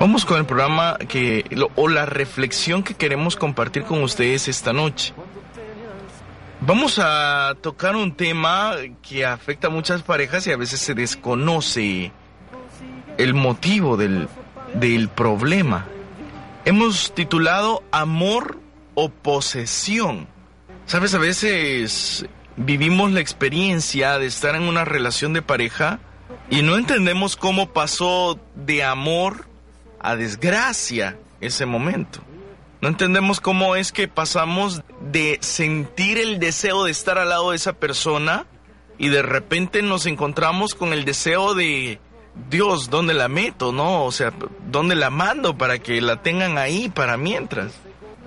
Vamos con el programa que lo- o la reflexión que queremos compartir con ustedes esta noche. Vamos a tocar un tema que afecta a muchas parejas y a veces se desconoce el motivo del, del problema. Hemos titulado Amor o posesión. Sabes, a veces vivimos la experiencia de estar en una relación de pareja y no entendemos cómo pasó de amor a desgracia ese momento. No entendemos cómo es que pasamos de sentir el deseo de estar al lado de esa persona y de repente nos encontramos con el deseo de Dios, ¿dónde la meto? ¿No? O sea, ¿dónde la mando para que la tengan ahí para mientras?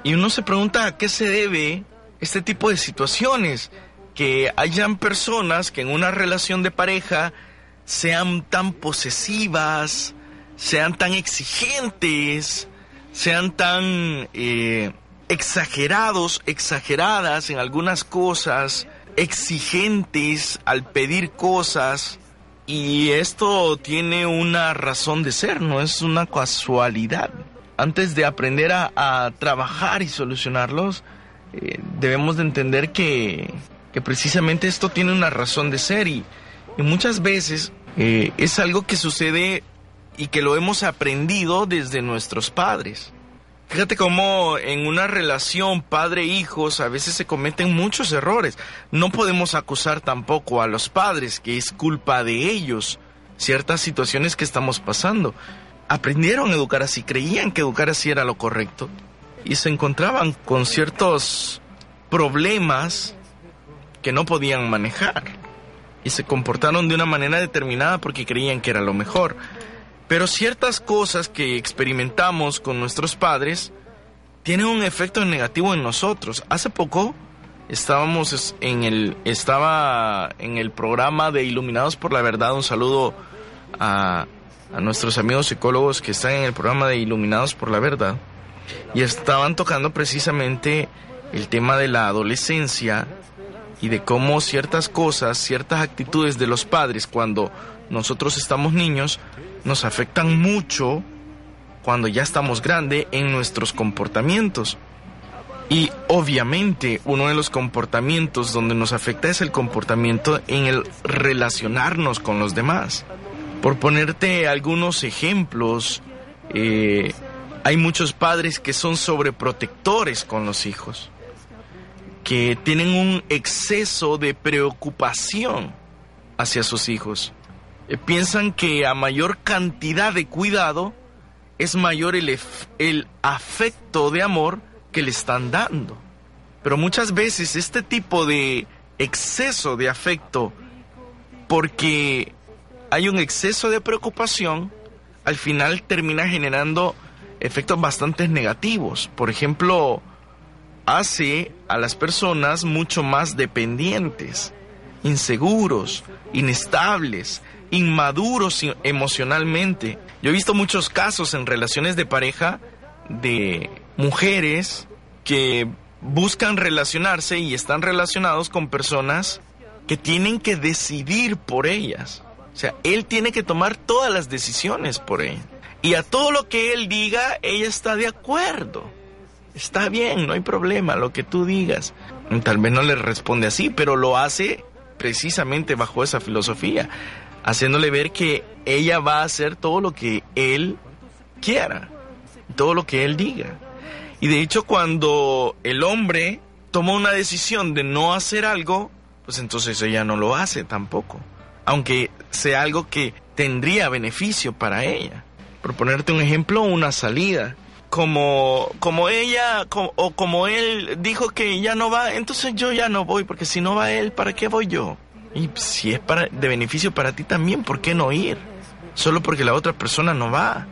Y uno se pregunta a qué se debe este tipo de situaciones, que hayan personas que en una relación de pareja sean tan posesivas, sean tan exigentes, sean tan eh, exagerados, exageradas en algunas cosas, exigentes al pedir cosas. Y esto tiene una razón de ser, no es una casualidad. Antes de aprender a, trabajar y solucionarlos, eh, debemos de entender que, que precisamente esto tiene una razón de ser y, y muchas veces eh, es algo que sucede y que lo hemos aprendido desde nuestros padres. Fíjate cómo en una relación padre-hijos a veces se cometen muchos errores. No podemos acusar tampoco a los padres que es culpa de ellos ciertas situaciones que estamos pasando. Aprendieron a educar así, creían que educar así era lo correcto y se encontraban con ciertos problemas que no podían manejar y se comportaron de una manera determinada porque creían que era lo mejor. Pero ciertas cosas que experimentamos con nuestros padres tienen un efecto negativo en nosotros. Hace poco estábamos es- en el estaba en el programa de Iluminados por la Verdad. Un saludo a, a nuestros amigos psicólogos que están en el programa de Iluminados por la Verdad y estaban tocando precisamente el tema de la adolescencia y de cómo ciertas cosas, ciertas actitudes de los padres cuando nosotros estamos niños nos afectan mucho cuando ya estamos grandes en nuestros comportamientos. Y obviamente uno de los comportamientos donde nos afecta es el comportamiento en el relacionarnos con los demás. Por ponerte algunos ejemplos, eh, hay muchos padres que son sobreprotectores con los hijos, que tienen un exceso de preocupación hacia sus hijos. Eh, piensan que a mayor cantidad de cuidado es mayor el, el afecto de amor que le están dando. Pero muchas veces este tipo de exceso de afecto, porque hay un exceso de preocupación, al final termina generando efectos bastante negativos. Por ejemplo, hace a las personas mucho más dependientes, inseguros, inestables, inmaduros emocionalmente. Yo he visto muchos casos en relaciones de pareja de mujeres que buscan relacionarse y están relacionados con personas que tienen que decidir por ellas. O sea, él tiene que tomar todas las decisiones por ella. Y a todo lo que él diga, ella está de acuerdo. Está bien, no hay problema, lo que tú digas. Tal vez no le responde así, pero lo hace precisamente bajo esa filosofía, haciéndole ver que ella va a hacer todo lo que él quiera, todo lo que él diga. Y de hecho cuando el hombre toma una decisión de no hacer algo, pues entonces ella no lo hace tampoco, aunque sea algo que tendría beneficio para ella. Por ponerte un ejemplo, una salida. Como, como ella o como él dijo que ya no va, entonces yo ya no voy, porque si no va él, ¿para qué voy yo? Y si es para, de beneficio para ti también, ¿por qué no ir? Solo porque la otra persona no va.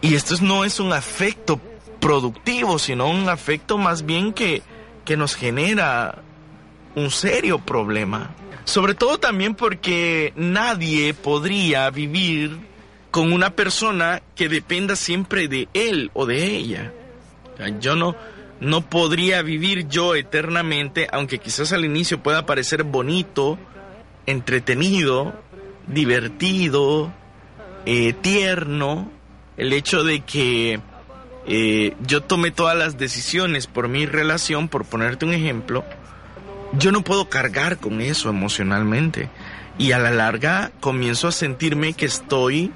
Y esto no es un afecto productivo, sino un afecto más bien que, que nos genera un serio problema. Sobre todo también porque nadie podría vivir con una persona que dependa siempre de él o de ella. Yo no, no podría vivir yo eternamente, aunque quizás al inicio pueda parecer bonito, entretenido, divertido, eh, tierno, el hecho de que eh, yo tome todas las decisiones por mi relación, por ponerte un ejemplo, yo no puedo cargar con eso emocionalmente. Y a la larga comienzo a sentirme que estoy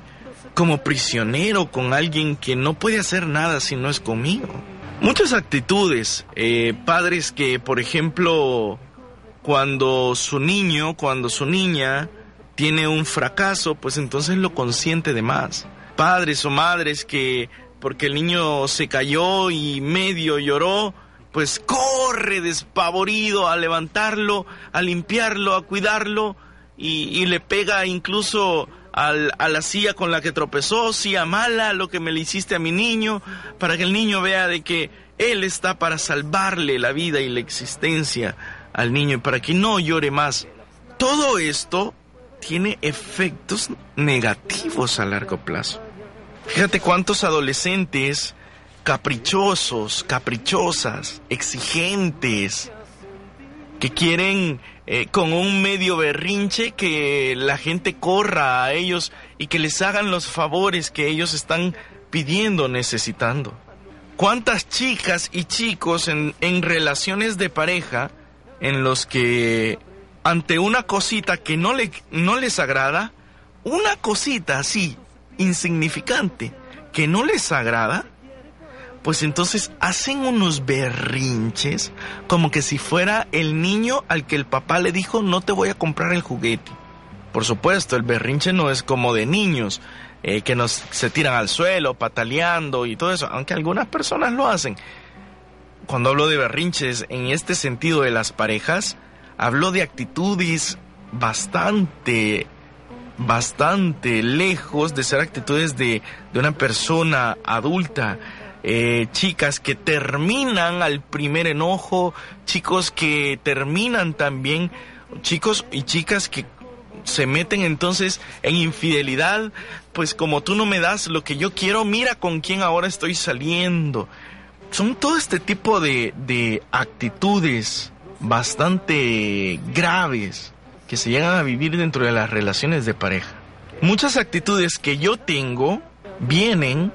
como prisionero con alguien que no puede hacer nada si no es conmigo. Muchas actitudes, eh, padres que, por ejemplo, cuando su niño, cuando su niña tiene un fracaso, pues entonces lo consiente de más. Padres o madres que, porque el niño se cayó y medio lloró, pues corre despavorido a levantarlo, a limpiarlo, a cuidarlo y, le pega incluso al, a la silla con la que tropezó, silla mala, lo que me le hiciste a mi niño, para que el niño vea de que él está para salvarle la vida y la existencia al niño y para que no llore más. Todo esto tiene efectos negativos a largo plazo. Fíjate cuántos adolescentes caprichosos, caprichosas, exigentes, que quieren eh, con un medio berrinche que la gente corra a ellos y que les hagan los favores que ellos están pidiendo, necesitando. ¿Cuántas chicas y chicos en, en relaciones de pareja en los que ante una cosita que no, le, no les agrada, una cosita así, insignificante, que no les agrada, pues entonces hacen unos berrinches como que si fuera el niño al que el papá le dijo no te voy a comprar el juguete. Por supuesto, el berrinche no es como de niños eh, que nos se tiran al suelo pataleando y todo eso, aunque algunas personas lo hacen. Cuando hablo de berrinches en este sentido de las parejas, hablo de actitudes bastante bastante lejos de ser actitudes de, de una persona adulta eh, chicas que terminan al primer enojo, chicos que terminan también, chicos y chicas que se meten entonces en infidelidad, pues como tú no me das lo que yo quiero, mira con quién ahora estoy saliendo. Son todo este tipo de, de actitudes bastante graves que se llegan a vivir dentro de las relaciones de pareja. Muchas actitudes que yo tengo vienen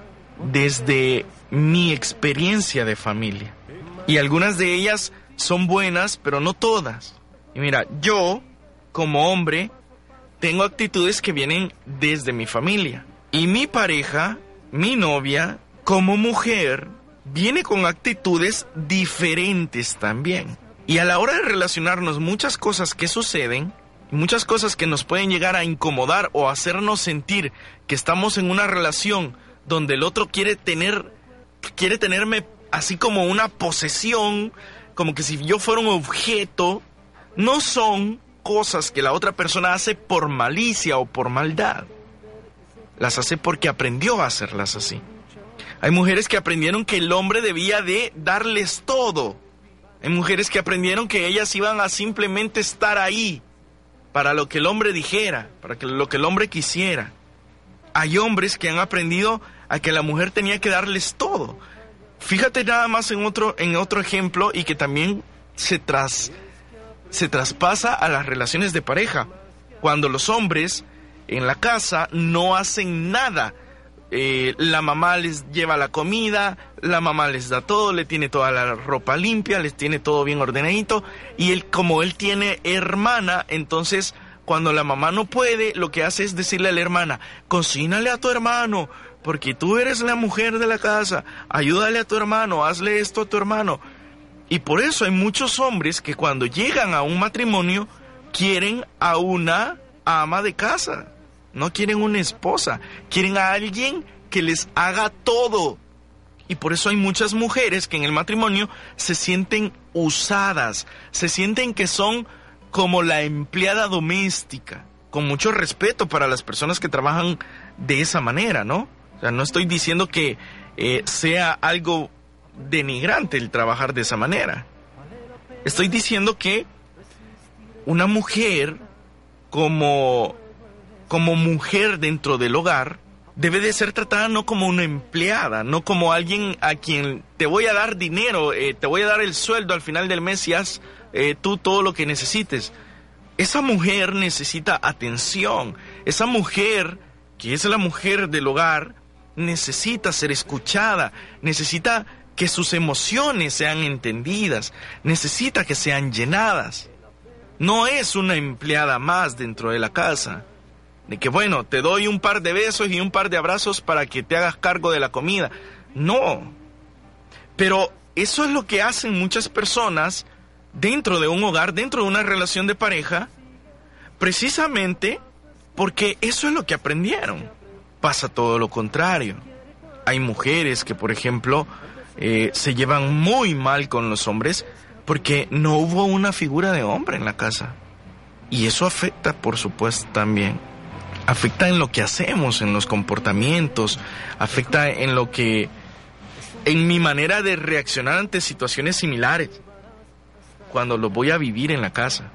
desde mi experiencia de familia. Y algunas de ellas son buenas, pero no todas. Y mira, yo, como hombre, tengo actitudes que vienen desde mi familia. Y mi pareja, mi novia, como mujer, viene con actitudes diferentes también. Y a la hora de relacionarnos muchas cosas que suceden, muchas cosas que nos pueden llegar a incomodar o hacernos sentir que estamos en una relación donde el otro quiere tener quiere tenerme así como una posesión, como que si yo fuera un objeto, no son cosas que la otra persona hace por malicia o por maldad. Las hace porque aprendió a hacerlas así. Hay mujeres que aprendieron que el hombre debía de darles todo. Hay mujeres que aprendieron que ellas iban a simplemente estar ahí para lo que el hombre dijera, para lo que el hombre quisiera. Hay hombres que han aprendido a que la mujer tenía que darles todo. Fíjate nada más en otro, en otro ejemplo y que también se, tras, se traspasa a las relaciones de pareja. Cuando los hombres en la casa no hacen nada. Eh, la mamá les lleva la comida, la mamá les da todo, le tiene toda la ropa limpia, les tiene todo bien ordenadito. Y él, como él tiene hermana, entonces cuando la mamá no puede, lo que hace es decirle a la hermana, cocínale a tu hermano, porque tú eres la mujer de la casa, ayúdale a tu hermano, hazle esto a tu hermano. Y por eso hay muchos hombres que cuando llegan a un matrimonio quieren a una ama de casa, no quieren una esposa, quieren a alguien que les haga todo. Y por eso hay muchas mujeres que en el matrimonio se sienten usadas, se sienten que son como la empleada doméstica, con mucho respeto para las personas que trabajan de esa manera, ¿no? O sea, no estoy diciendo que eh, sea algo denigrante el trabajar de esa manera. Estoy diciendo que una mujer como, como mujer dentro del hogar debe de ser tratada no como una empleada, no como alguien a quien te voy a dar dinero, eh, te voy a dar el sueldo al final del mes y haz eh, tú todo lo que necesites. Esa mujer necesita atención. Esa mujer, que es la mujer del hogar, necesita ser escuchada, necesita que sus emociones sean entendidas, necesita que sean llenadas. No es una empleada más dentro de la casa de que bueno, te doy un par de besos y un par de abrazos para que te hagas cargo de la comida. No. Pero eso es lo que hacen muchas personas dentro de un hogar, dentro de una relación de pareja, precisamente porque eso es lo que aprendieron. Pasa todo lo contrario. Hay mujeres que, por ejemplo, eh, se llevan muy mal con los hombres porque no hubo una figura de hombre en la casa. Y eso afecta, por supuesto, también afecta en lo que hacemos, en los comportamientos, afecta en lo que, en mi manera de reaccionar ante situaciones similares, cuando lo voy a vivir en la casa.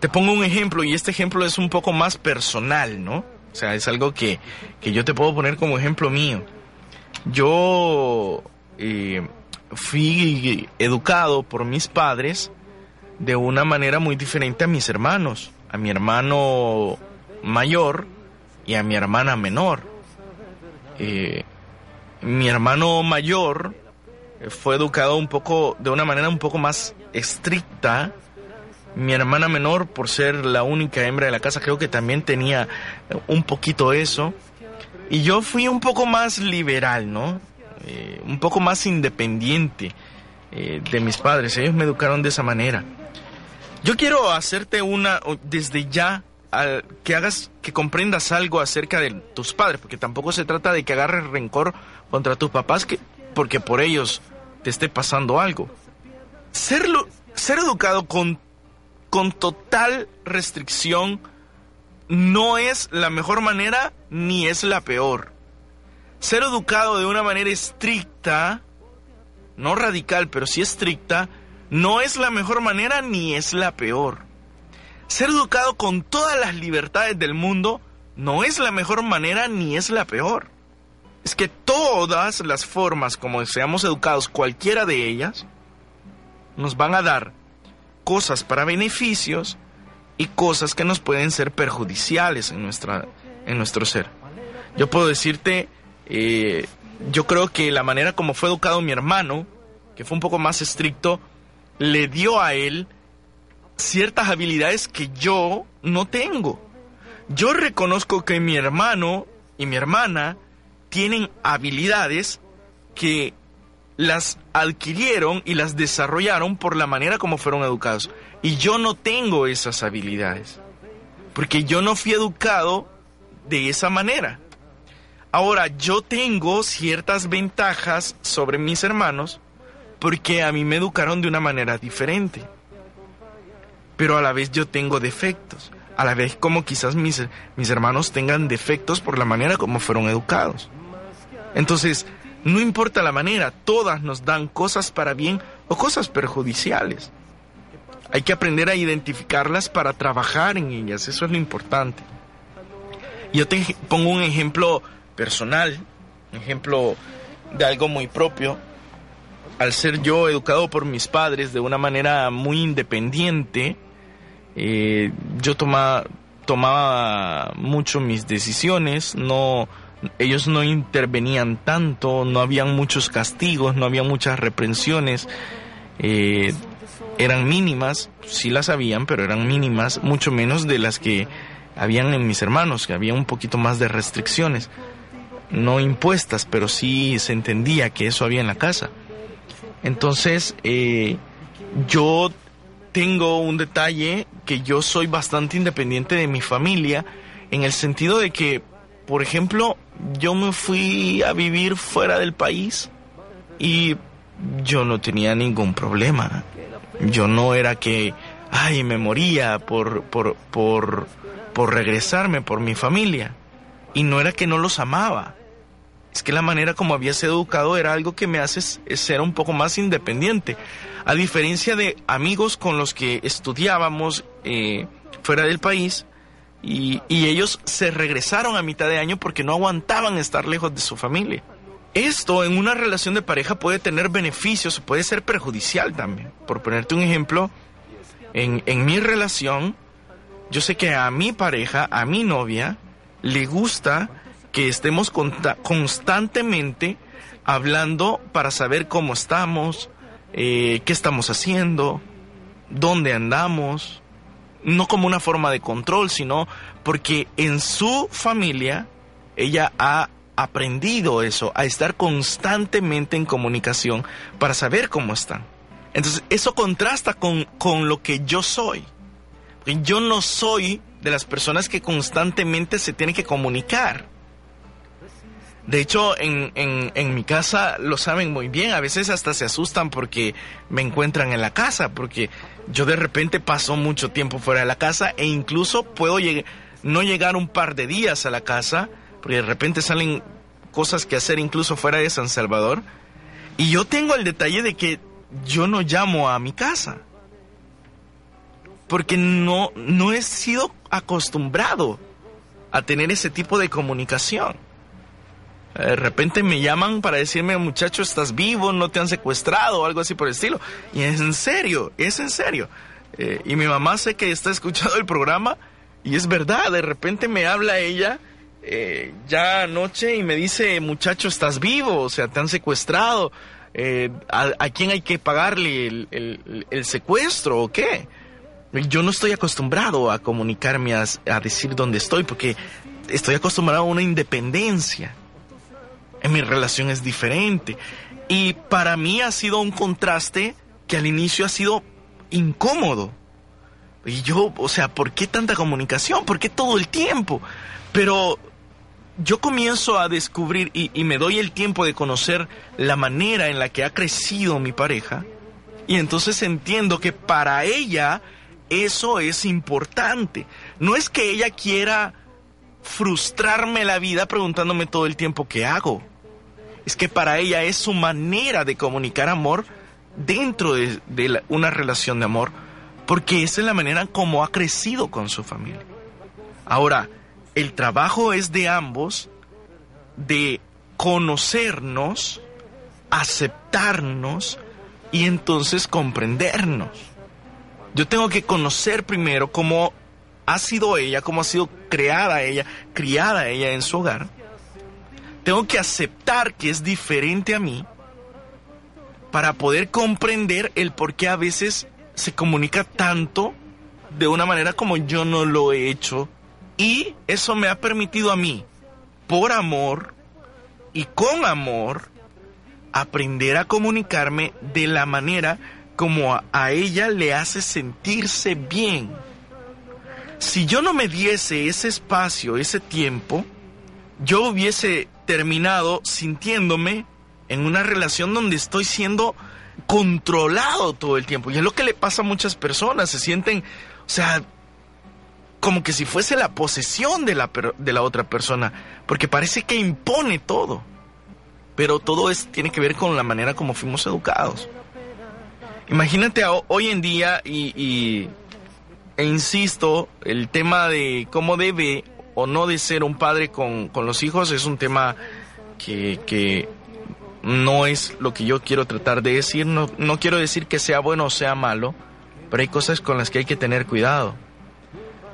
Te pongo un ejemplo y este ejemplo es un poco más personal, ¿no? O sea, es algo que, que yo te puedo poner como ejemplo mío. Yo eh, fui educado por mis padres de una manera muy diferente a mis hermanos. A mi hermano mayor y a mi hermana menor. Eh, mi hermano mayor fue educado un poco de una manera un poco más estricta. Mi hermana menor, por ser la única hembra de la casa, creo que también tenía un poquito eso. Y yo fui un poco más liberal, ¿no? Eh, un poco más independiente eh, de mis padres. Ellos me educaron de esa manera. Yo quiero hacerte una, desde ya, que hagas, que comprendas algo acerca de tus padres, porque tampoco se trata de que agarres rencor contra tus papás, que, porque por ellos te esté pasando algo. Ser, ser educado con, con total restricción no es la mejor manera ni es la peor. Ser educado de una manera estricta, no radical, pero sí estricta, no es la mejor manera ni es la peor. Ser educado con todas las libertades del mundo no es la mejor manera ni es la peor. Es que todas las formas como seamos educados, cualquiera de ellas, nos van a dar cosas para beneficios y cosas que nos pueden ser perjudiciales en, nuestra, en nuestro ser. Yo puedo decirte, eh, yo creo que la manera como fue educado mi hermano, que fue un poco más estricto, le dio a él ciertas habilidades que yo no tengo. Yo reconozco que mi hermano y mi hermana tienen habilidades que las adquirieron y las desarrollaron por la manera como fueron educados. Y yo no tengo esas habilidades. Porque yo no fui educado de esa manera. Ahora, yo tengo ciertas ventajas sobre mis hermanos porque a mí me educaron de una manera diferente pero a la vez yo tengo defectos. A la vez como quizás mis, mis hermanos tengan defectos por la manera como fueron educados. Entonces, no importa la manera, todas nos dan cosas para bien o cosas perjudiciales. Hay que aprender a identificarlas para trabajar en ellas, eso es lo importante. Yo te pongo un ejemplo personal, un ejemplo de algo muy propio. Al ser yo educado por mis padres de una manera muy independiente, eh, yo tomaba, tomaba mucho mis decisiones, no, ellos no intervenían tanto, no habían muchos castigos, no había muchas reprensiones, eh, eran mínimas, sí las habían, pero eran mínimas, mucho menos de las que habían en mis hermanos, que había un poquito más de restricciones, no impuestas, pero sí se entendía que eso había en la casa. Entonces, eh, yo tengo un detalle que yo soy bastante independiente de mi familia en el sentido de que, por ejemplo, yo me fui a vivir fuera del país y yo no tenía ningún problema. Yo no era que, ay, me moría por, por, por, por regresarme por mi familia. Y no era que no los amaba. Es que la manera como había sido educado era algo que me hace ser un poco más independiente. A diferencia de amigos con los que estudiábamos eh, fuera del país, y, y, ellos se regresaron a mitad de año porque no aguantaban estar lejos de su familia. Esto en una relación de pareja puede tener beneficios, puede ser perjudicial también. Por ponerte un ejemplo, en, en mi relación, yo sé que a mi pareja, a mi novia, le gusta que estemos constantemente hablando para saber cómo estamos, eh, qué estamos haciendo, dónde andamos, no como una forma de control, sino porque en su familia ella ha aprendido eso, a estar constantemente en comunicación para saber cómo están. Entonces, eso contrasta con, con lo que yo soy. Yo no soy de las personas que constantemente se tienen que comunicar. De hecho, en, en, mi casa lo saben muy bien. A veces hasta se asustan porque me encuentran en la casa, porque yo de repente paso mucho tiempo fuera de la casa e incluso puedo no llegar un par de días a la casa, porque de repente salen cosas que hacer incluso fuera de San Salvador. Y yo tengo el detalle de que yo no llamo a mi casa. Porque no, no he sido acostumbrado a tener ese tipo de comunicación. De repente me llaman para decirme, muchacho, estás vivo, no te han secuestrado o algo así por el estilo. Y es en serio, es en serio. Eh, y mi mamá sé que está escuchando el programa y es verdad, de repente me habla ella eh, ya anoche y me dice, muchacho, estás vivo, o sea, te han secuestrado. Eh, ¿a, quién hay que pagarle el, el, secuestro o qué? Yo no estoy acostumbrado a comunicarme, a, a decir dónde estoy, porque estoy acostumbrado a una independencia en mi relación es diferente. Y para mí ha sido un contraste que al inicio ha sido incómodo. Y yo, o sea, ¿por qué tanta comunicación? ¿Por qué todo el tiempo? Pero yo comienzo a descubrir y, y, me doy el tiempo de conocer la manera en la que ha crecido mi pareja. Y entonces entiendo que para ella eso es importante. No es que ella quiera frustrarme la vida preguntándome todo el tiempo qué hago es que para ella es su manera de comunicar amor dentro de, una relación de amor, porque esa es la manera como ha crecido con su familia. Ahora, el trabajo es de ambos, de conocernos, aceptarnos y entonces comprendernos. Yo tengo que conocer primero cómo ha sido ella, cómo ha sido creada ella, criada ella en su hogar tengo que aceptar que es diferente a mí para poder comprender el por qué a veces se comunica tanto de una manera como yo no lo he hecho. Y eso me ha permitido a mí, por amor y con amor, aprender a comunicarme de la manera como a, ella le hace sentirse bien. Si yo no me diese ese espacio, ese tiempo, yo hubiese terminado sintiéndome en una relación donde estoy siendo controlado todo el tiempo. Y es lo que le pasa a muchas personas, se sienten, o sea, como que si fuese la posesión de la, de la otra persona, porque parece que impone todo. Pero todo es, tiene que ver con la manera como fuimos educados. Imagínate hoy en día, y, e insisto, el tema de cómo debe o no de ser un padre con, los hijos es un tema que, no es lo que yo quiero tratar de decir. No, no quiero decir que sea bueno o sea malo, pero hay cosas con las que hay que tener cuidado.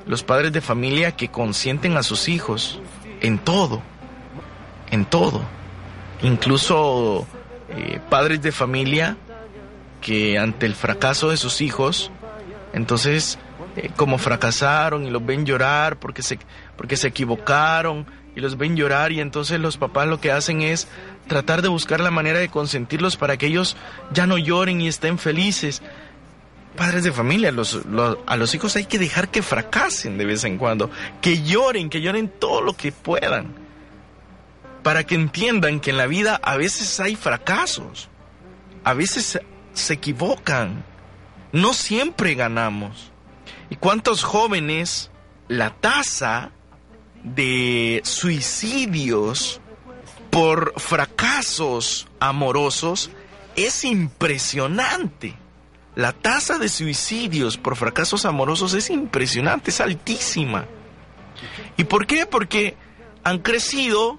Los padres de familia que consienten a sus hijos en todo, en todo. Incluso eh, padres de familia que ante el fracaso de sus hijos, entonces eh, como fracasaron y los ven llorar porque se, porque se equivocaron y los ven llorar y entonces los papás lo que hacen es tratar de buscar la manera de consentirlos para que ellos ya no lloren y estén felices. Padres de familia, los, a los hijos hay que dejar que fracasen de vez en cuando, que lloren, que lloren todo lo que puedan, para que entiendan que en la vida a veces hay fracasos, a veces se equivocan, no siempre ganamos. ¿Y cuántos jóvenes la tasa de suicidios por fracasos amorosos es impresionante. La tasa de suicidios por fracasos amorosos es impresionante, es altísima. ¿Y por qué? Porque han crecido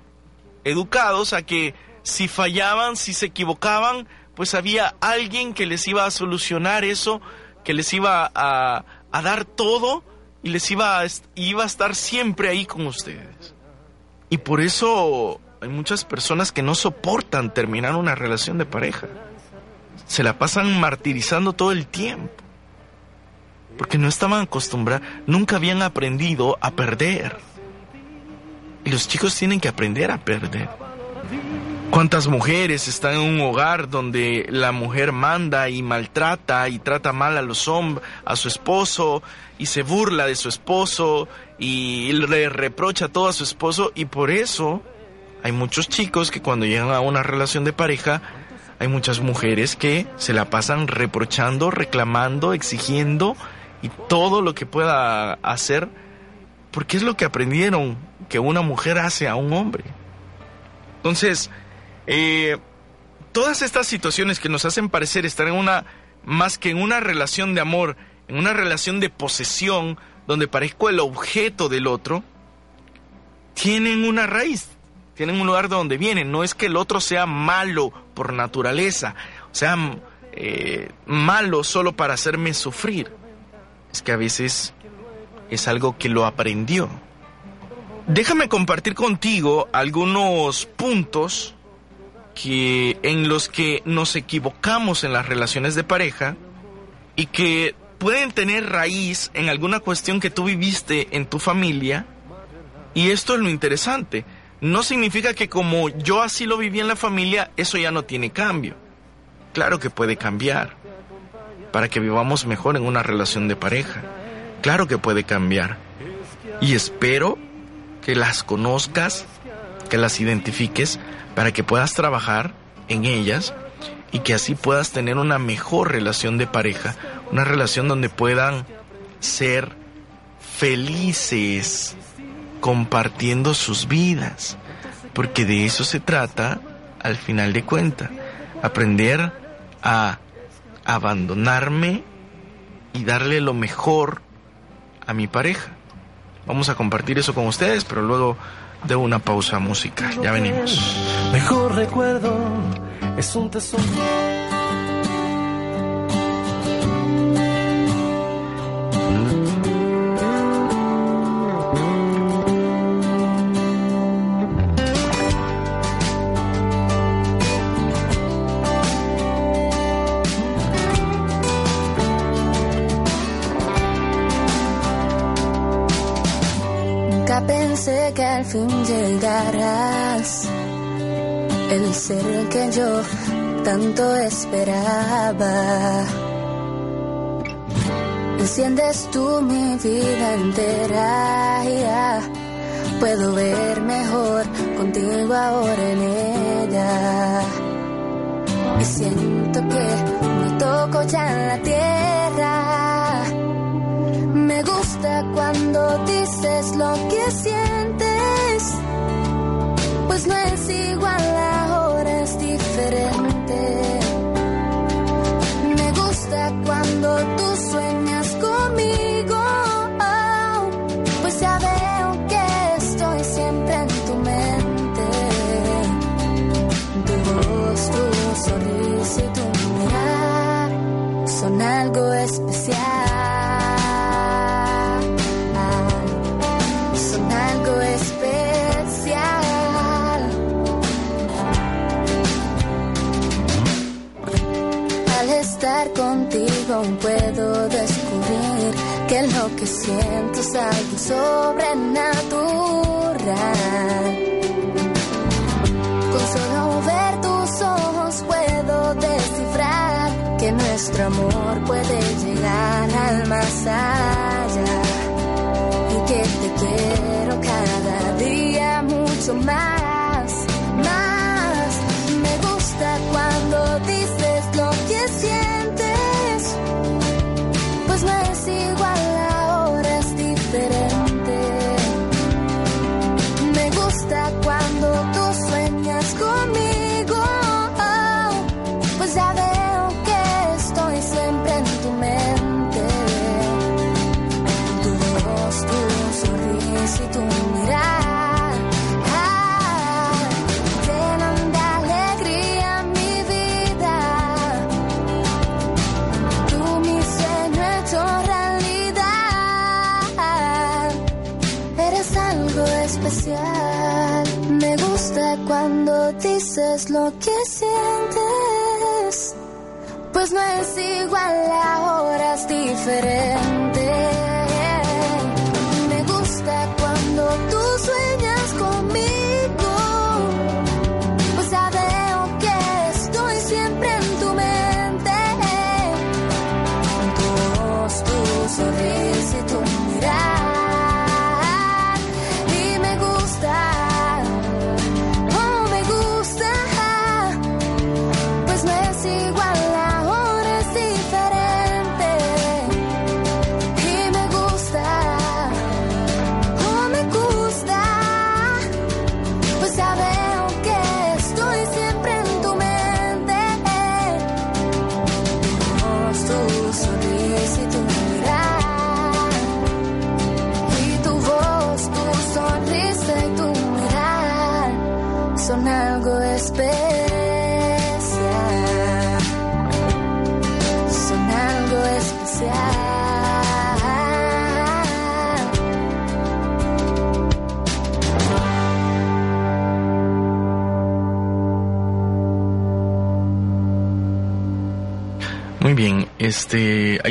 educados a que si fallaban, si se equivocaban, pues había alguien que les iba a solucionar eso, que les iba a, dar todo y les iba a, iba a estar siempre ahí con ustedes. Y por eso hay muchas personas que no soportan terminar una relación de pareja. Se la pasan martirizando todo el tiempo. Porque no estaban acostumbrados, nunca habían aprendido a perder. Y los chicos tienen que aprender a perder. ¿Cuántas mujeres están en un hogar donde la mujer manda y maltrata y trata mal a los hombres, a su esposo y se burla de su esposo y le reprocha todo a su esposo y por eso hay muchos chicos que cuando llegan a una relación de pareja hay muchas mujeres que se la pasan reprochando, reclamando, exigiendo y todo lo que pueda hacer porque es lo que aprendieron que una mujer hace a un hombre. Entonces, eh, todas estas situaciones que nos hacen parecer estar en una, más que en una relación de amor, en una relación de posesión, donde parezco el objeto del otro, tienen una raíz, tienen un lugar de donde vienen. No es que el otro sea malo por naturaleza, sea, eh, malo solo para hacerme sufrir. Es que a veces es algo que lo aprendió. Déjame compartir contigo algunos puntos que en los que nos equivocamos en las relaciones de pareja y que pueden tener raíz en alguna cuestión que tú viviste en tu familia. Y esto es lo interesante. No significa que como yo así lo viví en la familia, eso ya no tiene cambio. Claro que puede cambiar para que vivamos mejor en una relación de pareja. Claro que puede cambiar. Y espero que las conozcas, que las identifiques para que puedas trabajar en ellas y que así puedas tener una mejor relación de pareja, una relación donde puedan ser felices compartiendo sus vidas, porque de eso se trata al final de cuentas, aprender a abandonarme y darle lo mejor a mi pareja. Vamos a compartir eso con ustedes, pero luego de una pausa musical. Ya venimos. Mejor recuerdo es un tesoro. Fin llegarás, el ser que yo tanto esperaba. Enciendes tú mi vida entera puedo ver mejor contigo ahora en ella. Y siento que me toco ya en la tierra. Me gusta cuando dices lo que sientes, gusta contigo puedo descubrir que lo que siento es algo sobrenatural. Con solo ver tus ojos puedo descifrar que nuestro amor puede llegar al más allá. Y que te quiero cada día mucho más, no es igual, ahora es diferente.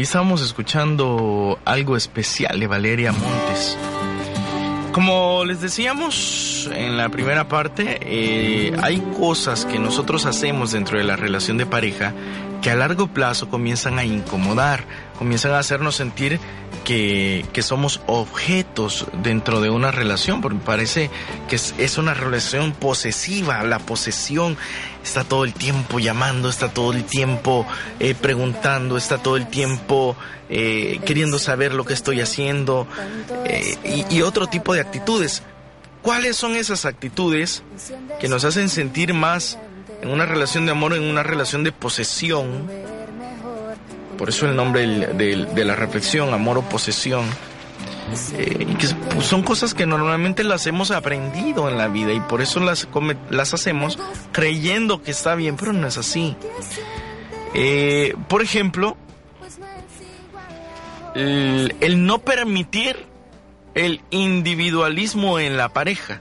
Estábamos escuchando algo especial de Valeria Montes. Como les decíamos en la primera parte, eh, hay cosas que nosotros hacemos dentro de la relación de pareja a largo plazo comienzan a incomodar, comienzan a hacernos sentir que, que somos objetos dentro de una relación, porque parece que es, una relación posesiva, la posesión está todo el tiempo llamando, está todo el tiempo eh, preguntando, está todo el tiempo eh, queriendo saber lo que estoy haciendo eh, y otro tipo de actitudes. ¿Cuáles son esas actitudes que nos hacen sentir más en una relación de amor, en una relación de posesión? Por eso el nombre del- del- de la reflexión, amor o posesión. Eh, que pues, son cosas que normalmente las hemos aprendido en la vida y por eso las, las hacemos creyendo que está bien, pero no es así. Eh, por ejemplo, el, el no permitir el individualismo en la pareja.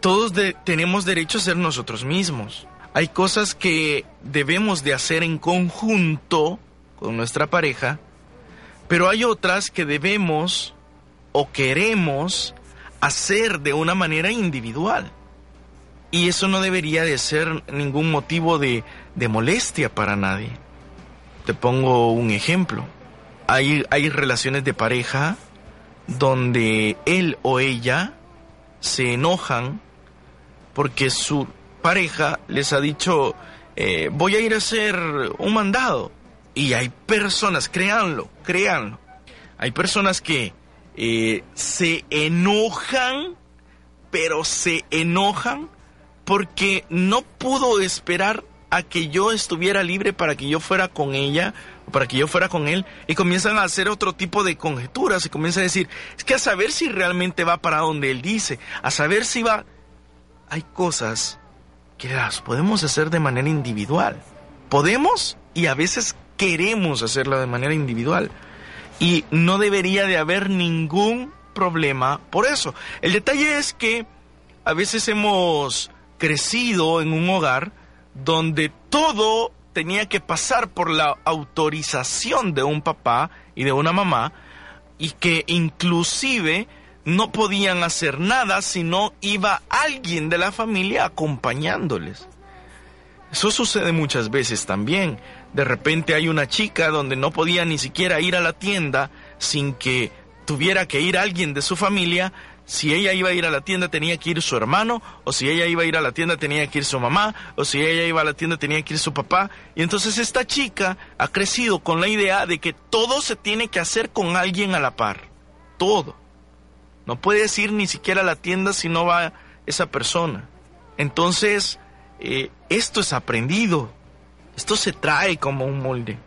Todos de- tenemos derecho a ser nosotros mismos. Hay cosas que debemos de hacer en conjunto con nuestra pareja, pero hay otras que debemos o queremos hacer de una manera individual. Y eso no debería de ser ningún motivo de, molestia para nadie. Te pongo un ejemplo. Hay, hay relaciones de pareja donde él o ella se enojan porque su pareja les ha dicho, eh, voy a ir a hacer un mandado. Y hay personas, créanlo, créanlo, hay personas que eh, se enojan, pero se enojan porque no pudo esperar a que yo estuviera libre para que yo fuera con ella para que yo fuera con él y comienzan a hacer otro tipo de conjeturas y comienzan a decir, es que a saber si realmente va para donde él dice, a saber si va... Hay cosas que las podemos hacer de manera individual. Podemos y a veces queremos hacerla de manera individual. Y no debería de haber ningún problema por eso. El detalle es que a veces hemos crecido en un hogar donde todo tenía que pasar por la autorización de un papá y de una mamá y que inclusive no podían hacer nada si no iba alguien de la familia acompañándoles. Eso sucede muchas veces también. De repente hay una chica donde no podía ni siquiera ir a la tienda sin que tuviera que ir alguien de su familia. Si ella iba a ir a la tienda tenía que ir su hermano, o si ella iba a ir a la tienda tenía que ir su mamá, o si ella iba a la tienda tenía que ir su papá. Y entonces esta chica ha crecido con la idea de que todo se tiene que hacer con alguien a la par. Todo. No puedes ir ni siquiera a la tienda si no va esa persona. Entonces, eh, esto es aprendido. Esto se trae como un molde.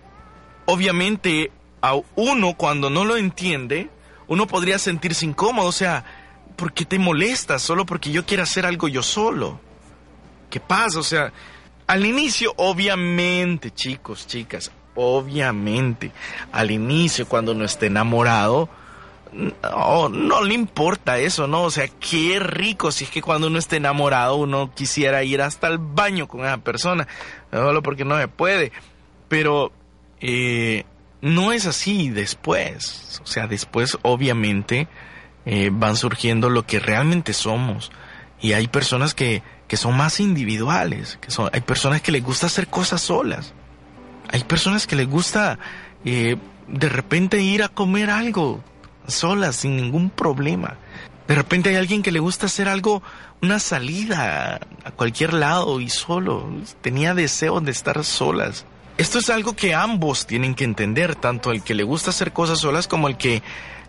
Obviamente, a uno cuando no lo entiende, uno podría sentirse incómodo. O sea, ¿por qué te molestas? Solo porque yo quiero hacer algo yo solo. ¿Qué pasa? O sea, al inicio, obviamente, chicos, chicas, obviamente, al inicio, cuando uno esté enamorado, no, no le importa eso, ¿no? O sea, qué rico si es que cuando uno está enamorado uno quisiera ir hasta el baño con esa persona, solo porque no se puede. Pero eh, no es así después. O sea, después obviamente eh, van surgiendo lo que realmente somos. Y hay personas que, que son más individuales, que son, hay personas que les gusta hacer cosas solas. Hay personas que les gusta eh, de repente ir a comer algo solas, sin ningún problema. De repente hay alguien que le gusta hacer algo, una salida a cualquier lado y solo. Tenía deseo de estar solas. Esto es algo que ambos tienen que entender, tanto el que le gusta hacer cosas solas como el que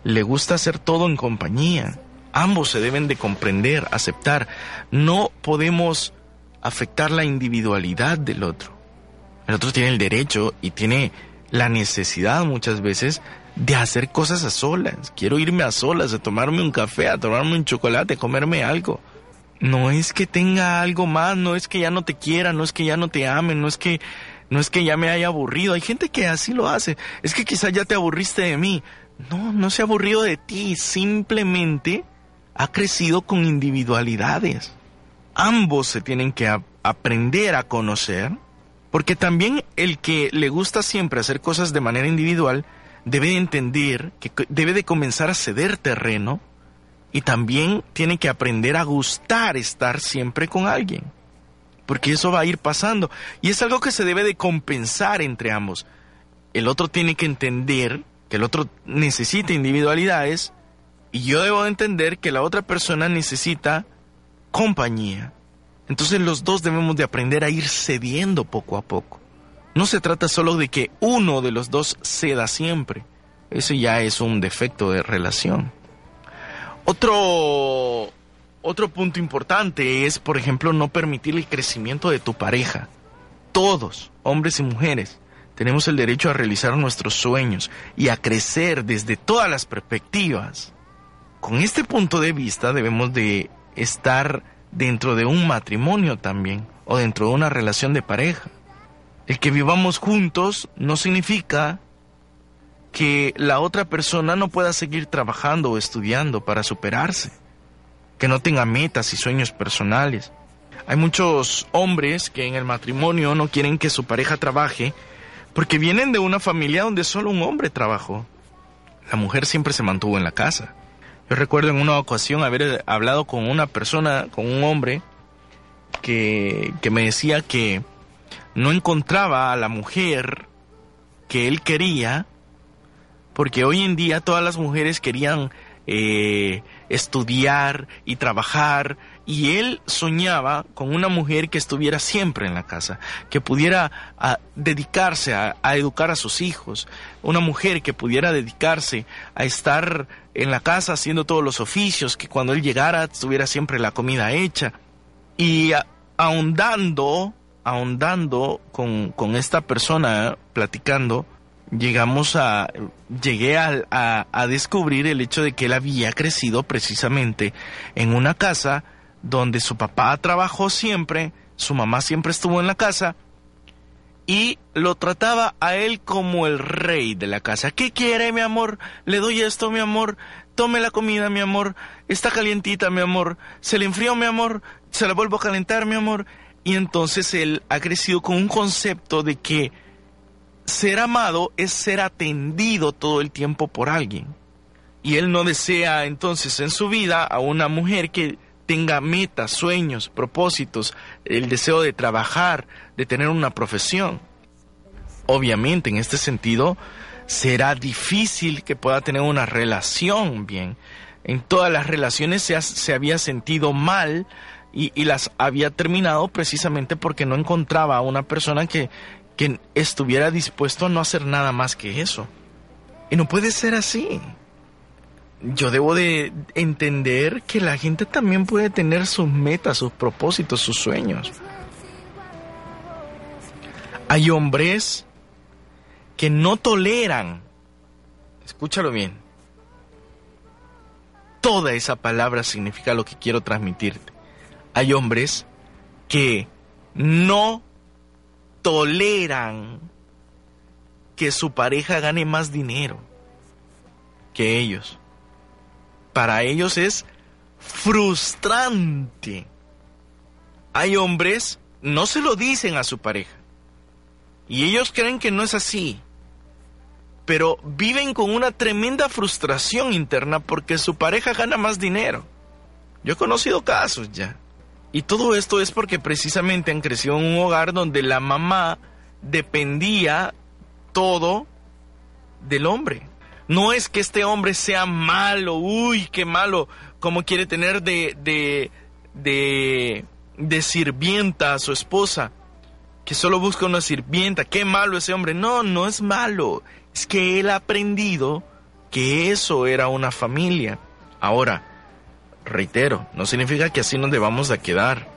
le gusta hacer todo en compañía. Ambos se deben de comprender, aceptar. No podemos afectar la individualidad del otro. El otro tiene el derecho y tiene la necesidad muchas veces de hacer cosas a solas. Quiero irme a solas, a tomarme un café, a tomarme un chocolate, a comerme algo. No es que tenga algo más, no es que ya no te quiera, no es que ya no te ame, no es que no es que ya me haya aburrido. Hay gente que así lo hace. Es que quizás ya te aburriste de mí. No, no se ha aburrido de ti, simplemente ha crecido con individualidades. Ambos se tienen que aprender a conocer, porque también el que le gusta siempre hacer cosas de manera individual debe de entender que debe de comenzar a ceder terreno y también tiene que aprender a gustar estar siempre con alguien, porque eso va a ir pasando y es algo que se debe de compensar entre ambos. El otro tiene que entender que el otro necesita individualidades y yo debo entender que la otra persona necesita compañía. Entonces los dos debemos de aprender a ir cediendo poco a poco. No se trata solo de que uno de los dos ceda siempre. Eso ya es un defecto de relación. Otro, otro punto importante es, por ejemplo, no permitir el crecimiento de tu pareja. Todos, hombres y mujeres, tenemos el derecho a realizar nuestros sueños y a crecer desde todas las perspectivas. Con este punto de vista debemos de estar dentro de un matrimonio también o dentro de una relación de pareja. El que vivamos juntos no significa que la otra persona no pueda seguir trabajando o estudiando para superarse, que no tenga metas y sueños personales. Hay muchos hombres que en el matrimonio no quieren que su pareja trabaje porque vienen de una familia donde solo un hombre trabajó. La mujer siempre se mantuvo en la casa. Yo recuerdo en una ocasión haber hablado con una persona, con un hombre, que, que me decía que no encontraba a la mujer que él quería, porque hoy en día todas las mujeres querían eh, estudiar y trabajar y él soñaba con una mujer que estuviera siempre en la casa, que pudiera ah, dedicarse a, educar a sus hijos, una mujer que pudiera dedicarse a estar en la casa haciendo todos los oficios, que cuando él llegara tuviera siempre la comida hecha. Y ahondando, ahondando con, con esta persona, platicando, llegamos a, llegué a, a, descubrir el hecho de que él había crecido precisamente en una casa donde su papá trabajó siempre, su mamá siempre estuvo en la casa y lo trataba a él como el rey de la casa. ¿Qué quiere, mi amor? Le doy esto, mi amor. Tome la comida, mi amor. Está calientita, mi amor. Se le enfrió, mi amor. Se la vuelvo a calentar, mi amor. Y entonces él ha crecido con un concepto de que ser amado es ser atendido todo el tiempo por alguien. Y él no desea entonces en su vida a una mujer que tenga metas, sueños, propósitos, el deseo de trabajar, de tener una profesión. Obviamente, en este sentido, será difícil que pueda tener una relación bien. En todas las relaciones se, había sentido mal y, y, las había terminado precisamente porque no encontraba a una persona que, que estuviera dispuesto a no hacer nada más que eso. Y no puede ser así yo debo de entender que la gente también puede tener sus metas, sus propósitos, sus sueños. Hay hombres que no toleran, escúchalo bien, toda esa palabra significa lo que quiero transmitirte. Hay hombres que no toleran que su pareja gane más dinero que ellos para ellos es frustrante. Hay hombres, no se lo dicen a su pareja. Y ellos creen que no es así. Pero viven con una tremenda frustración interna porque su pareja gana más dinero. Yo he conocido casos ya. Y todo esto es porque precisamente han crecido en un hogar donde la mamá dependía todo del hombre. No es que este hombre sea malo, uy, qué malo, como quiere tener de, de, de, de sirvienta a su esposa, que solo busca una sirvienta, qué malo ese hombre. No, no es malo, es que él ha aprendido que eso era una familia. Ahora, reitero, no significa que así nos debamos de quedar.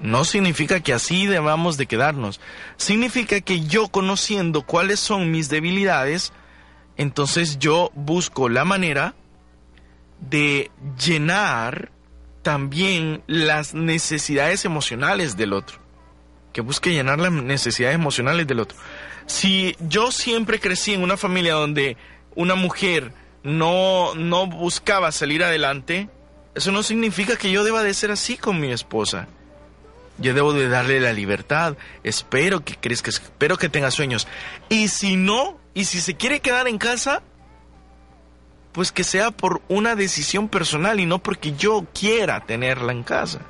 No significa que así debamos de quedarnos. Significa que yo conociendo cuáles son mis debilidades, entonces yo busco la manera de llenar también las necesidades emocionales del otro. Que busque llenar las necesidades emocionales del otro. Si yo siempre crecí en una familia donde una mujer no, no buscaba salir adelante, eso no significa que yo deba de ser así con mi esposa. Yo debo de darle la libertad. Espero que crezca, espero que tenga sueños. Y si no, y si se quiere quedar en casa, pues que sea por una decisión personal y no porque yo quiera tenerla en casa.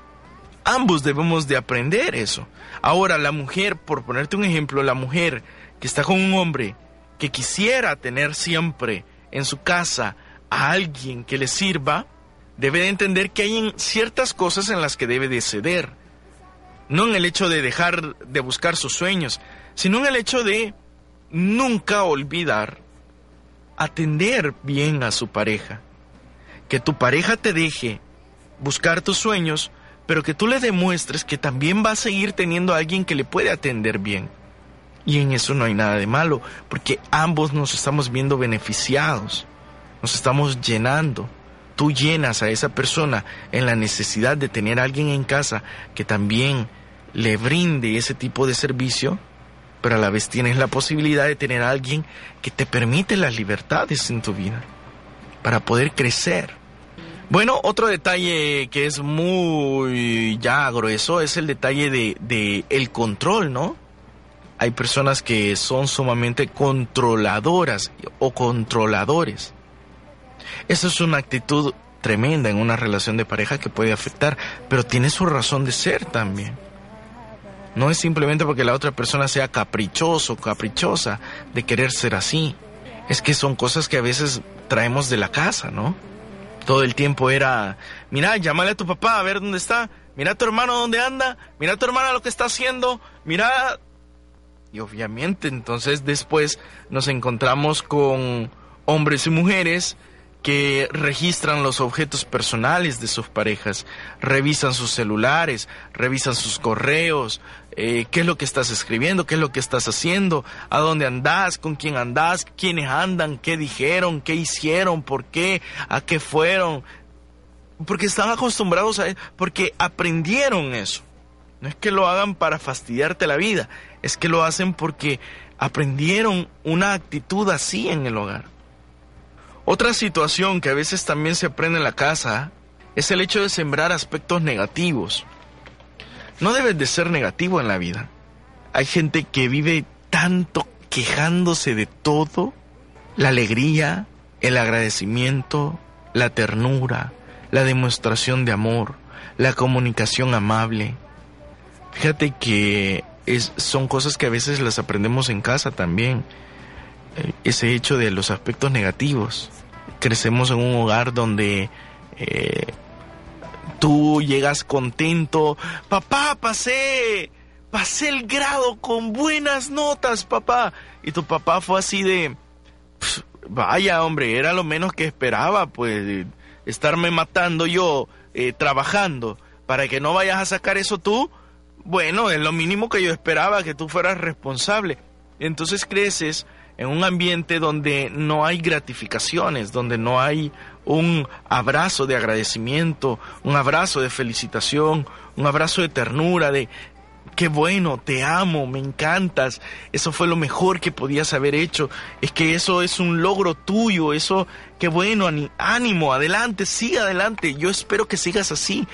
Ambos debemos de aprender eso. Ahora, la mujer, por ponerte un ejemplo, la mujer que está con un hombre que quisiera tener siempre en su casa a alguien que le sirva, debe de entender que hay ciertas cosas en las que debe de ceder. No en el hecho de dejar de buscar sus sueños, sino en el hecho de nunca olvidar atender bien a su pareja. Que tu pareja te deje buscar tus sueños, pero que tú le demuestres que también va a seguir teniendo a alguien que le puede atender bien. Y en eso no hay nada de malo, porque ambos nos estamos viendo beneficiados, nos estamos llenando tú llenas a esa persona en la necesidad de tener alguien en casa que también le brinde ese tipo de servicio, pero a la vez tienes la posibilidad de tener alguien que te permite las libertades en tu vida para poder crecer. Bueno, otro detalle que es muy ya grueso es el detalle de, de el control, ¿no? Hay personas que son sumamente controladoras o controladores. Esa es una actitud tremenda en una relación de pareja que puede afectar, pero tiene su razón de ser también. No es simplemente porque la otra persona sea caprichoso, caprichosa de querer ser así. Es que son cosas que a veces traemos de la casa, ¿no? Todo el tiempo era, mira, llámale a tu papá a ver dónde está, mira a tu hermano dónde anda, mira a tu hermana lo que está haciendo, mira... Y obviamente entonces después nos encontramos con hombres y mujeres que registran los objetos personales de sus parejas, revisan sus celulares, revisan sus correos, eh, qué es lo que estás escribiendo, qué es lo que estás haciendo, a dónde andas, con quién andas, quiénes andan, qué dijeron, qué hicieron, por qué, a qué fueron, porque están acostumbrados a porque aprendieron eso. No es que lo hagan para fastidiarte la vida, es que lo hacen porque aprendieron una actitud así en el hogar. Otra situación que a veces también se aprende en la casa es el hecho de sembrar aspectos negativos. No debes de ser negativo en la vida. Hay gente que vive tanto quejándose de todo, la alegría, el agradecimiento, la ternura, la demostración de amor, la comunicación amable. Fíjate que es, son cosas que a veces las aprendemos en casa también. Ese hecho de los aspectos negativos crecemos en un hogar donde eh, tú llegas contento, papá, pasé, pasé el grado con buenas notas, papá. Y tu papá fue así de, vaya hombre, era lo menos que esperaba, pues, estarme matando yo, eh, trabajando, para que no vayas a sacar eso tú. Bueno, es lo mínimo que yo esperaba, que tú fueras responsable. Entonces creces en un ambiente donde no hay gratificaciones, donde no hay un abrazo de agradecimiento, un abrazo de felicitación, un abrazo de ternura, de qué bueno, te amo, me encantas, eso fue lo mejor que podías haber hecho, es que eso es un logro tuyo, eso, qué bueno, ánimo, adelante, sigue adelante, yo espero que sigas así.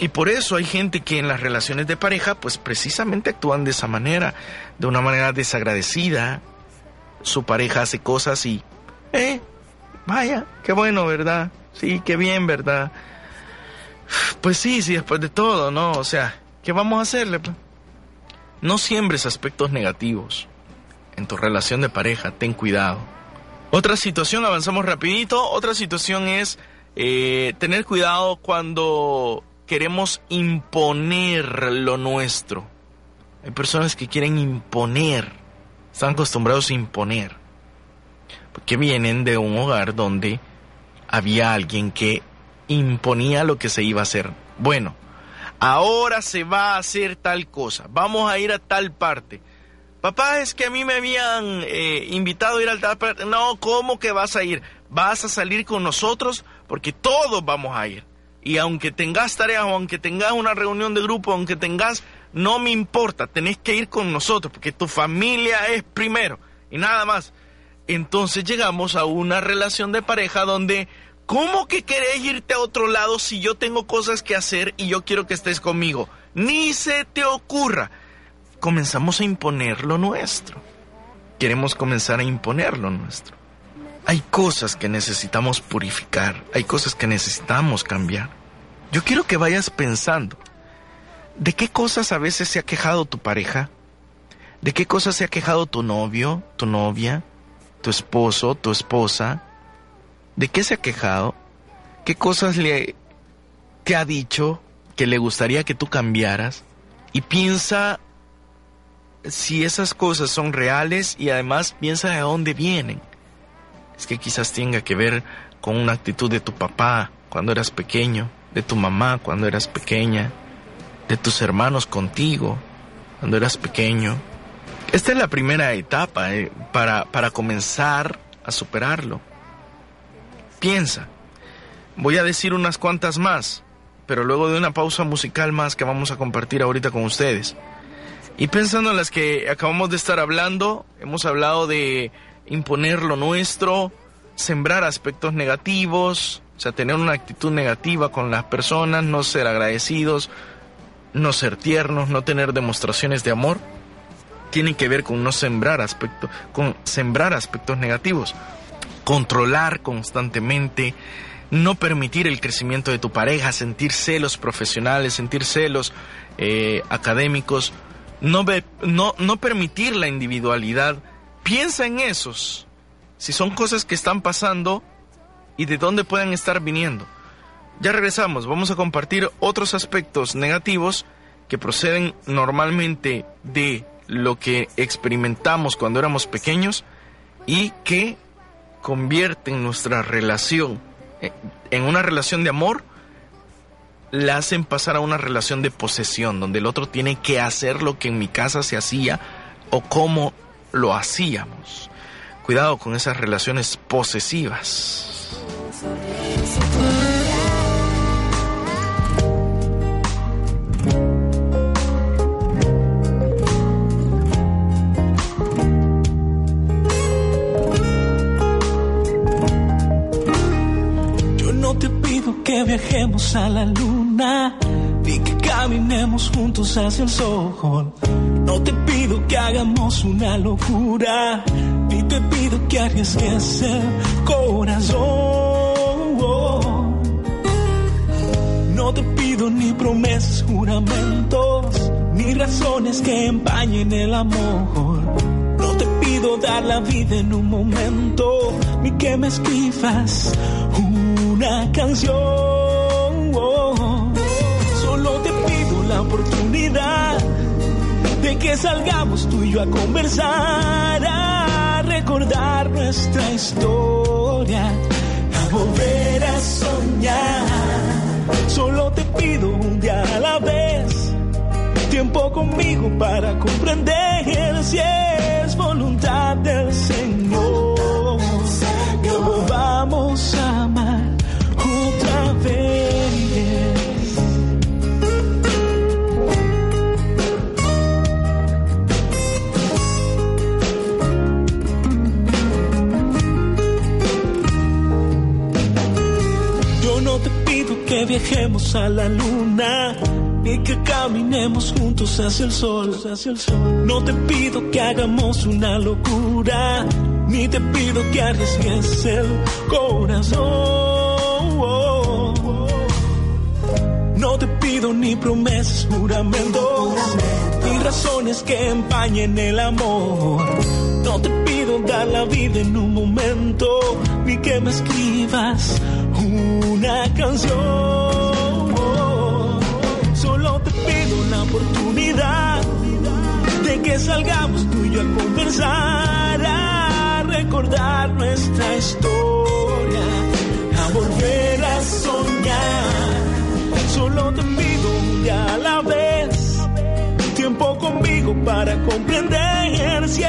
Y por eso hay gente que en las relaciones de pareja, pues precisamente actúan de esa manera, de una manera desagradecida. Su pareja hace cosas y, eh, vaya, qué bueno, ¿verdad? Sí, qué bien, ¿verdad? Pues sí, sí, después de todo, ¿no? O sea, ¿qué vamos a hacerle? No siembres aspectos negativos en tu relación de pareja, ten cuidado. Otra situación, avanzamos rapidito, otra situación es eh, tener cuidado cuando queremos imponer lo nuestro. Hay personas que quieren imponer, están acostumbrados a imponer, porque vienen de un hogar donde había alguien que imponía lo que se iba a hacer. Bueno, ahora se va a hacer tal cosa, vamos a ir a tal parte. Papá, es que a mí me habían eh, invitado a ir a tal parte. No, ¿cómo que vas a ir? Vas a salir con nosotros porque todos vamos a ir. Y aunque tengas tareas o aunque tengas una reunión de grupo, aunque tengas, no me importa, tenés que ir con nosotros porque tu familia es primero y nada más. Entonces llegamos a una relación de pareja donde, ¿cómo que querés irte a otro lado si yo tengo cosas que hacer y yo quiero que estés conmigo? Ni se te ocurra. Comenzamos a imponer lo nuestro. Queremos comenzar a imponer lo nuestro. Hay cosas que necesitamos purificar, hay cosas que necesitamos cambiar. Yo quiero que vayas pensando, ¿de qué cosas a veces se ha quejado tu pareja? ¿De qué cosas se ha quejado tu novio, tu novia, tu esposo, tu esposa? ¿De qué se ha quejado? ¿Qué cosas le te ha dicho que le gustaría que tú cambiaras? Y piensa si esas cosas son reales y además piensa de dónde vienen es que quizás tenga que ver con una actitud de tu papá cuando eras pequeño, de tu mamá cuando eras pequeña, de tus hermanos contigo cuando eras pequeño. Esta es la primera etapa eh, para, para comenzar a superarlo. Piensa, voy a decir unas cuantas más, pero luego de una pausa musical más que vamos a compartir ahorita con ustedes. Y pensando en las que acabamos de estar hablando, hemos hablado de imponer lo nuestro, sembrar aspectos negativos, o sea, tener una actitud negativa con las personas, no ser agradecidos, no ser tiernos, no tener demostraciones de amor, tiene que ver con no sembrar aspectos, con sembrar aspectos negativos, controlar constantemente, no permitir el crecimiento de tu pareja, sentir celos profesionales, sentir celos eh, académicos, no, no, no permitir la individualidad. Piensa en esos, si son cosas que están pasando y de dónde pueden estar viniendo. Ya regresamos, vamos a compartir otros aspectos negativos que proceden normalmente de lo que experimentamos cuando éramos pequeños y que convierten nuestra relación eh, en una relación de amor, la hacen pasar a una relación de posesión, donde el otro tiene que hacer lo que en mi casa se hacía o cómo lo hacíamos. Cuidado con esas relaciones posesivas. Viajemos a la luna y que caminemos juntos hacia el sol. No te pido que hagamos una locura, ni te pido que arriesgues el corazón. No te pido ni promesas, juramentos, ni razones que empañen el amor. No te pido dar la vida en un momento, ni que me escribas una canción la oportunidad de que salgamos tú y yo a conversar, a recordar nuestra historia, a volver a soñar. Solo te pido un día a la vez, tiempo conmigo para comprender si es voluntad del Señor que volvamos a viajemos a la luna, ni que caminemos juntos hacia el sol, hacia el sol. No te pido que hagamos una locura, ni te pido que arriesgues el corazón. No te pido ni promesas, juramentos, ni razones que empañen el amor. No te pido dar la vida en un momento, ni que me escribas una canción. Solo te pido una oportunidad de que salgamos tú y a conversar, a recordar nuestra historia, a volver a soñar Solo te pido un día a la vez, tiempo conmigo para comprender si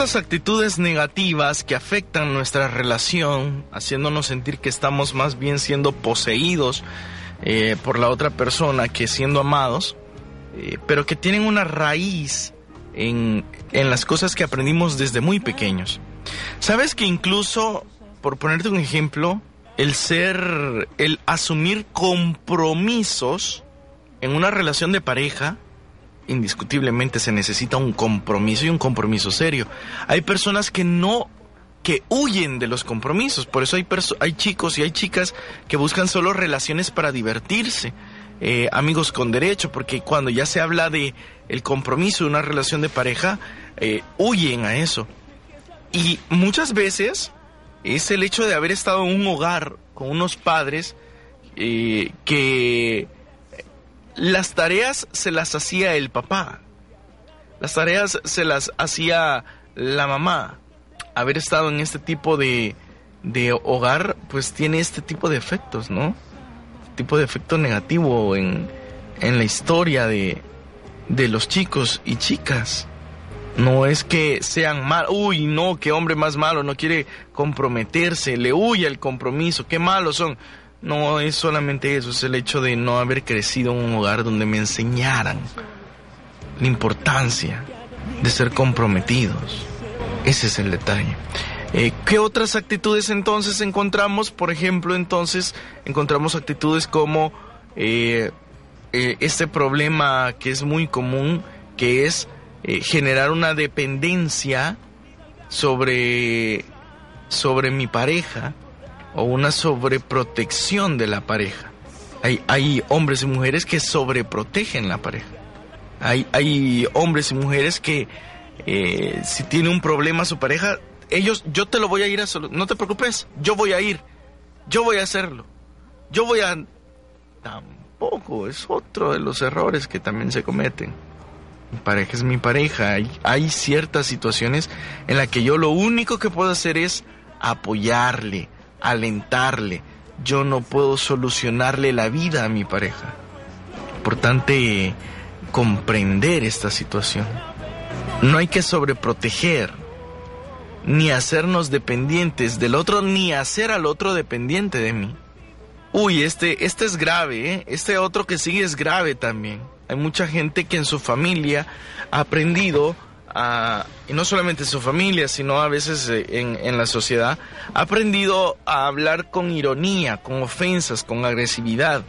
Ciertas actitudes negativas que afectan nuestra relación, haciéndonos sentir que estamos más bien siendo poseídos eh, por la otra persona que siendo amados, eh, pero que tienen una raíz en, en las cosas que aprendimos desde muy pequeños. Sabes que incluso, por ponerte un ejemplo, el ser, el asumir compromisos en una relación de pareja, indiscutiblemente se necesita un compromiso y un compromiso serio. Hay personas que no que huyen de los compromisos, por eso hay hay chicos y hay chicas que buscan solo relaciones para divertirse, eh, amigos con derecho, porque cuando ya se habla de el compromiso de una relación de pareja, eh, huyen a eso. Y muchas veces es el hecho de haber estado en un hogar con unos padres eh, que las tareas se las hacía el papá, las tareas se las hacía la mamá. Haber estado en este tipo de, de hogar, pues tiene este tipo de efectos, ¿no? Tipo de efecto negativo en, en la historia de, de los chicos y chicas. No es que sean mal, uy, no, qué hombre más malo, no quiere comprometerse, le huye el compromiso, qué malos son. No es solamente eso, es el hecho de no haber crecido en un hogar donde me enseñaran la importancia de ser comprometidos. Ese es el detalle. Eh, ¿Qué otras actitudes entonces encontramos? Por ejemplo, entonces encontramos actitudes como eh, eh, este problema que es muy común, que es generar una dependencia sobre, sobre mi pareja o una sobreprotección de la pareja. Hay, hay hombres y mujeres que sobreprotegen la pareja. Hay, hay hombres y mujeres que eh, si tiene un problema su pareja, ellos, yo te lo voy a ir a solucionar. No te preocupes, yo voy a ir. Yo voy a hacerlo. Yo voy a... Tampoco, es otro de los errores que también se cometen. Mi pareja es mi pareja. Hay, hay ciertas situaciones en las que yo lo único que puedo hacer es apoyarle, alentarle. Yo no puedo solucionarle la vida a mi pareja. Importante comprender esta situación. No hay que sobreproteger, ni hacernos dependientes del otro, ni hacer al otro dependiente de mí. Uy, este, este es grave, ¿eh? Este otro que sigue es grave también. Hay mucha gente que en su familia ha aprendido a- y no solamente en su familia, sino a veces eh, en, en la sociedad, ha aprendido a hablar con ironía, con ofensas, con agresividad.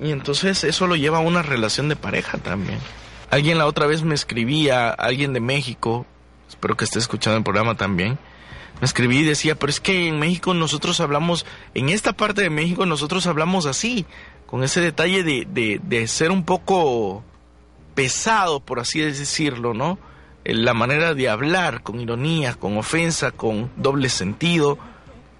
Y entonces eso lo lleva a una relación de pareja también. Alguien la otra vez me escribía, alguien de México, espero que esté escuchando el programa también, me escribí y decía, pero es que en México nosotros hablamos, en esta parte de México nosotros hablamos así, con ese detalle de, de, de ser un poco pesado, por así decirlo, ¿no? Eh, La manera de hablar, con ironía, con ofensa, con doble sentido.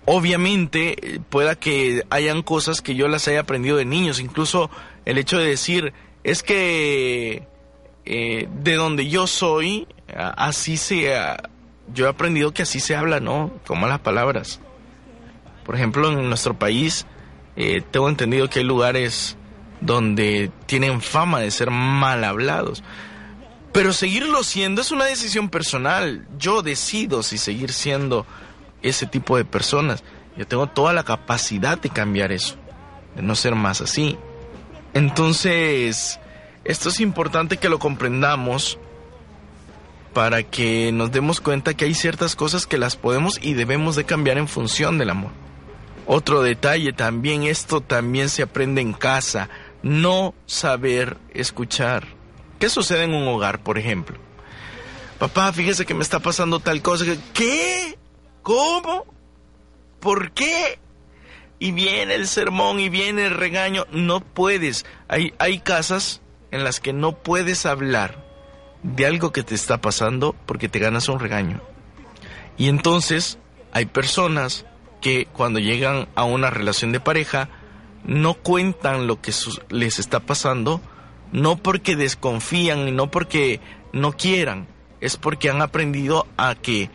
Obviamente, eh, pueda que hayan cosas que yo las haya aprendido de niños, incluso el hecho de decir, es que eh, de donde yo soy, así se... a- yo he aprendido que así se habla, ¿no? Con malas palabras. Por ejemplo, en nuestro país, eh, tengo entendido que hay lugares donde tienen fama de ser mal hablados. Pero seguirlo siendo es una decisión personal. Yo decido si seguir siendo ese tipo de personas. Yo tengo toda la capacidad de cambiar eso, de no ser más así. Entonces, esto es importante que lo comprendamos para que nos demos cuenta que hay ciertas cosas que las podemos y debemos de cambiar en función del amor. Otro detalle también, esto también se aprende en casa, no saber escuchar. ¿Qué sucede en un hogar, por ejemplo? Papá, fíjese que me está pasando tal cosa. ¿Qué? ¿Cómo? ¿Por qué? Y viene el sermón y viene el regaño. No puedes. Hay, hay casas en las que no puedes hablar de algo que te está pasando porque te ganas un regaño. Y entonces hay personas que cuando llegan a una relación de pareja no cuentan lo que les está pasando, no porque desconfían y no porque no quieran, es porque han aprendido a que,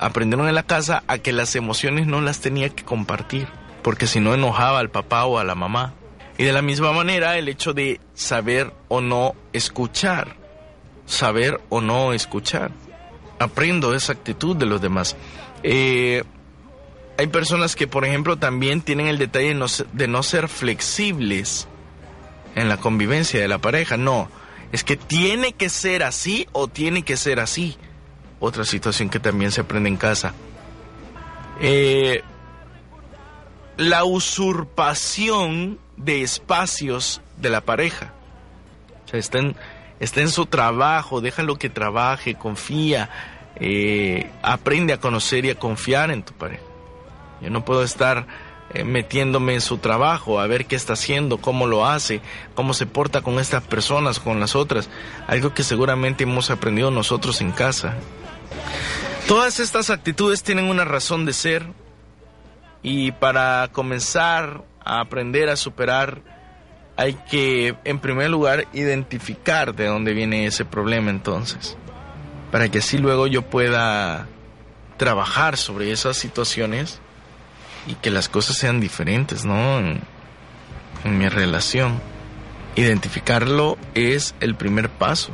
aprendieron en la casa a que las emociones no las tenía que compartir, porque si no enojaba al papá o a la mamá. Y de la misma manera el hecho de saber o no escuchar, saber o no escuchar. Aprendo esa actitud de los demás. Eh, hay personas que, por ejemplo, también tienen el detalle de no, se- de no ser flexibles en la convivencia de la pareja. No, es que tiene que ser así o tiene que ser así. Otra situación que también se aprende en casa. Eh, la usurpación de espacios de la pareja. O sea, está en, está en su trabajo, déjalo que trabaje, confía, eh, aprende a conocer y a confiar en tu pareja. Yo no puedo estar eh, metiéndome en su trabajo, a ver qué está haciendo, cómo lo hace, cómo se porta con estas personas, con las otras. Algo que seguramente hemos aprendido nosotros en casa. Todas estas actitudes tienen una razón de ser y para comenzar a aprender a superar hay que, en primer lugar, identificar de dónde viene ese problema entonces, para que así luego yo pueda trabajar sobre esas situaciones y que las cosas sean diferentes, ¿no? En, mi relación. Identificarlo es el primer paso.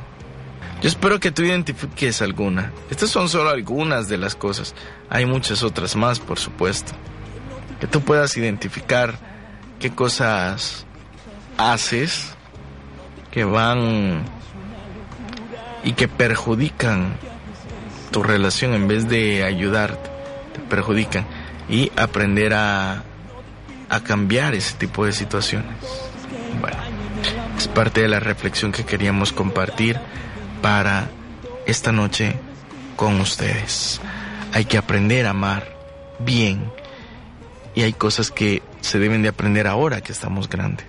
Yo espero que tú identifiques alguna. Estas son solo algunas de las cosas. Hay muchas otras más, por supuesto. Que tú puedas identificar qué cosas haces que van y que perjudican tu relación en vez de ayudarte, te perjudican y aprender a, a cambiar ese tipo de situaciones. Bueno, es parte de la reflexión que queríamos compartir para esta noche con ustedes. Hay que aprender a amar bien y hay cosas que se deben de aprender ahora que estamos grandes.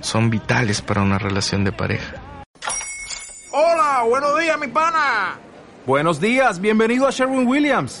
Son vitales para una relación de pareja. Hola, buenos días, mi pana. Buenos días, bienvenido a Sherwin Williams.